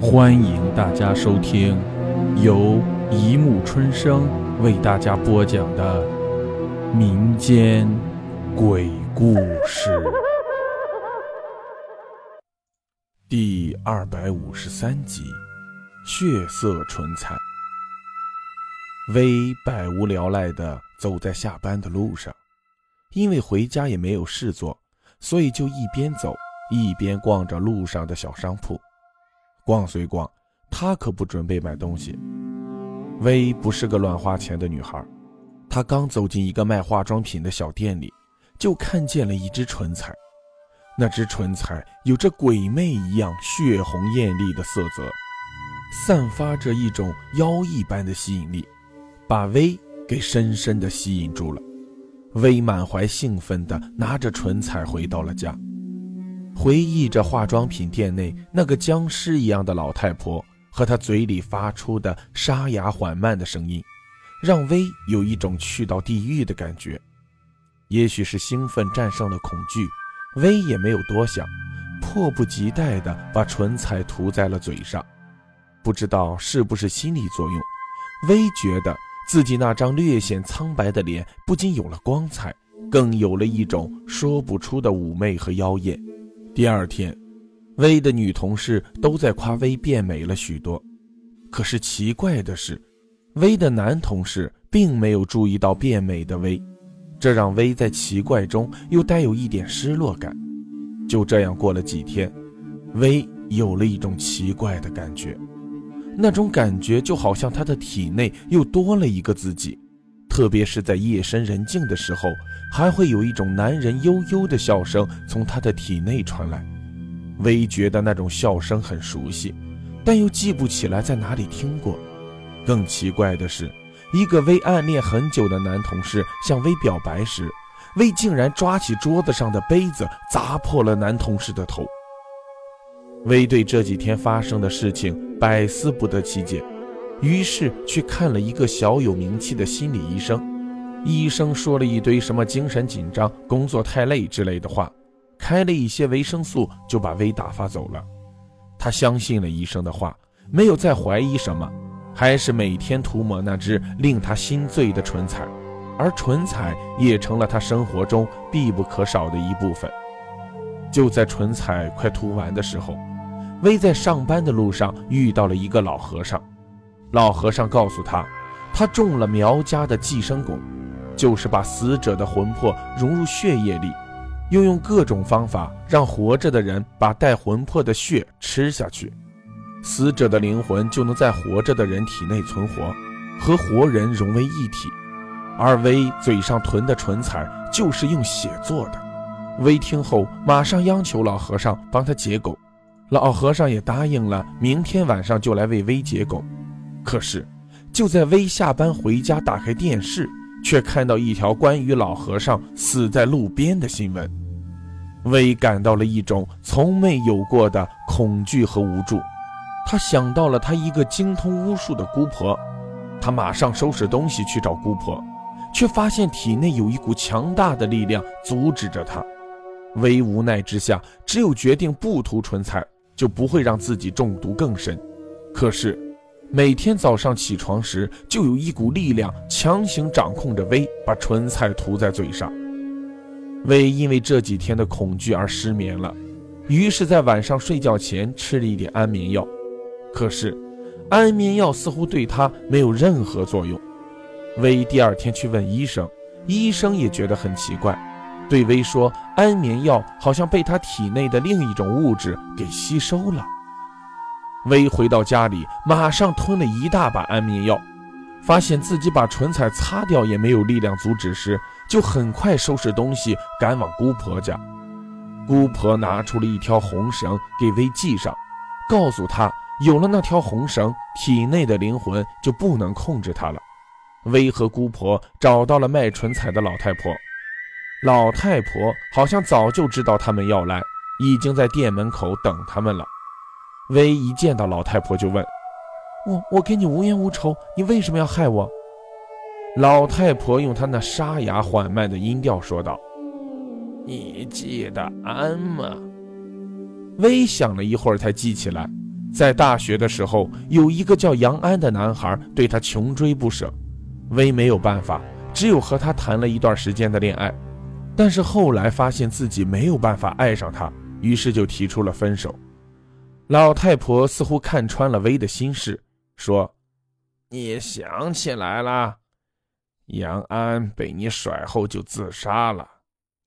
欢迎大家收听由一木春生为大家播讲的民间鬼故事第二百五十三集《血色唇彩》。薇百无聊赖地走在下班的路上，因为回家也没有事做，所以就一边走一边逛着路上的小商铺。逛虽逛，她可不准备买东西。薇不是个乱花钱的女孩，她刚走进一个卖化妆品的小店里，就看见了一支唇彩。那支唇彩有着鬼魅一样血红艳丽的色泽，散发着一种妖异般的吸引力，把薇给深深的吸引住了。薇满怀兴奋地拿着唇彩回到了家。回忆着化妆品店内那个僵尸一样的老太婆和她嘴里发出的沙哑缓慢的声音，让薇有一种去到地狱的感觉。也许是兴奋战胜了恐惧，薇也没有多想，迫不及待地把唇彩涂在了嘴上。不知道是不是心理作用，薇觉得自己那张略显苍白的脸不仅有了光彩，更有了一种说不出的妩媚和妖艳。第二天，薇的女同事都在夸薇变美了许多。可是奇怪的是，薇的男同事并没有注意到变美的薇，这让薇在奇怪中又带有一点失落感。就这样过了几天，薇有了一种奇怪的感觉，那种感觉就好像她的体内又多了一个自己，特别是在夜深人静的时候。还会有一种男人悠悠的笑声从他的体内传来，薇觉得那种笑声很熟悉，但又记不起来在哪里听过。更奇怪的是，一个薇暗恋很久的男同事向薇表白时，薇竟然抓起桌子上的杯子砸破了男同事的头。薇对这几天发生的事情百思不得其解，于是去看了一个小有名气的心理医生。医生说了一堆什么精神紧张、工作太累之类的话，开了一些维生素，就把薇打发走了。他相信了医生的话，没有再怀疑什么，还是每天涂抹那只令他心醉的唇彩，而唇彩也成了他生活中必不可少的一部分。就在唇彩快涂完的时候，薇在上班的路上遇到了一个老和尚。老和尚告诉他，他中了苗家的寄生蛊。就是把死者的魂魄融入血液里，又用各种方法让活着的人把带魂魄的血吃下去，死者的灵魂就能在活着的人体内存活，和活人融为一体。而薇嘴上囤的唇彩就是用血做的。薇听后马上央求老和尚帮他解蛊，老和尚也答应了，明天晚上就来为薇解蛊。可是就在薇下班回家打开电视。却看到一条关于老和尚死在路边的新闻，薇感到了一种从未有过的恐惧和无助。他想到了他一个精通巫术的姑婆，他马上收拾东西去找姑婆，却发现体内有一股强大的力量阻止着他。薇无奈之下，只有决定不涂唇彩，就不会让自己中毒更深。可是。每天早上起床时，就有一股力量强行掌控着威，把唇彩涂在嘴上。威因为这几天的恐惧而失眠了，于是，在晚上睡觉前吃了一点安眠药。可是，安眠药似乎对她没有任何作用。威第二天去问医生，医生也觉得很奇怪，对威说：“安眠药好像被她体内的另一种物质给吸收了。”薇回到家里，马上吞了一大把安眠药，发现自己把唇彩擦掉也没有力量阻止时，就很快收拾东西赶往姑婆家。姑婆拿出了一条红绳给薇系上，告诉她有了那条红绳，体内的灵魂就不能控制她了。薇和姑婆找到了卖唇彩的老太婆，老太婆好像早就知道他们要来，已经在店门口等他们了。薇一见到老太婆就问：“我我跟你无冤无仇，你为什么要害我？”老太婆用她那沙哑缓慢的音调说道：“你记得安吗？”薇想了一会儿才记起来，在大学的时候，有一个叫杨安的男孩对他穷追不舍，薇没有办法，只有和他谈了一段时间的恋爱。但是后来发现自己没有办法爱上他，于是就提出了分手。老太婆似乎看穿了薇的心事，说：“你想起来了，杨安被你甩后就自杀了，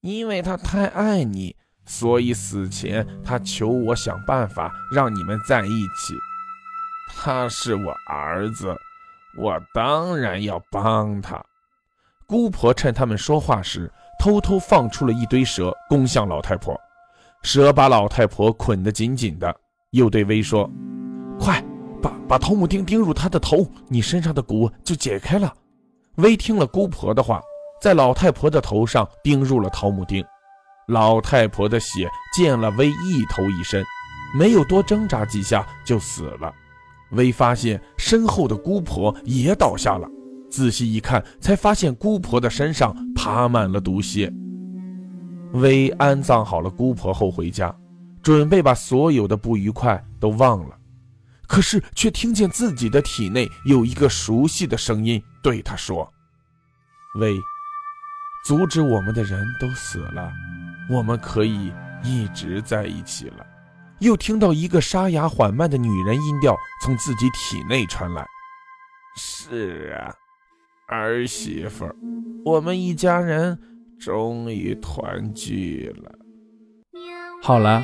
因为他太爱你。”所以死前，他求我想办法让你们在一起。他是我儿子，我当然要帮他。姑婆趁他们说话时，偷偷放出了一堆蛇，攻向老太婆。蛇把老太婆捆得紧紧的，又对薇说：“快把把桃木钉钉入他的头，你身上的蛊就解开了。”薇听了姑婆的话，在老太婆的头上钉入了桃木钉。老太婆的血溅了薇一头一身，没有多挣扎几下就死了。薇发现身后的姑婆也倒下了，仔细一看，才发现姑婆的身上爬满了毒蝎。薇安葬好了姑婆后回家，准备把所有的不愉快都忘了，可是却听见自己的体内有一个熟悉的声音对他说：“喂，阻止我们的人都死了。”我们可以一直在一起了。又听到一个沙哑缓慢的女人音调从自己体内传来：“是啊，儿媳妇，我们一家人终于团聚了。”好了，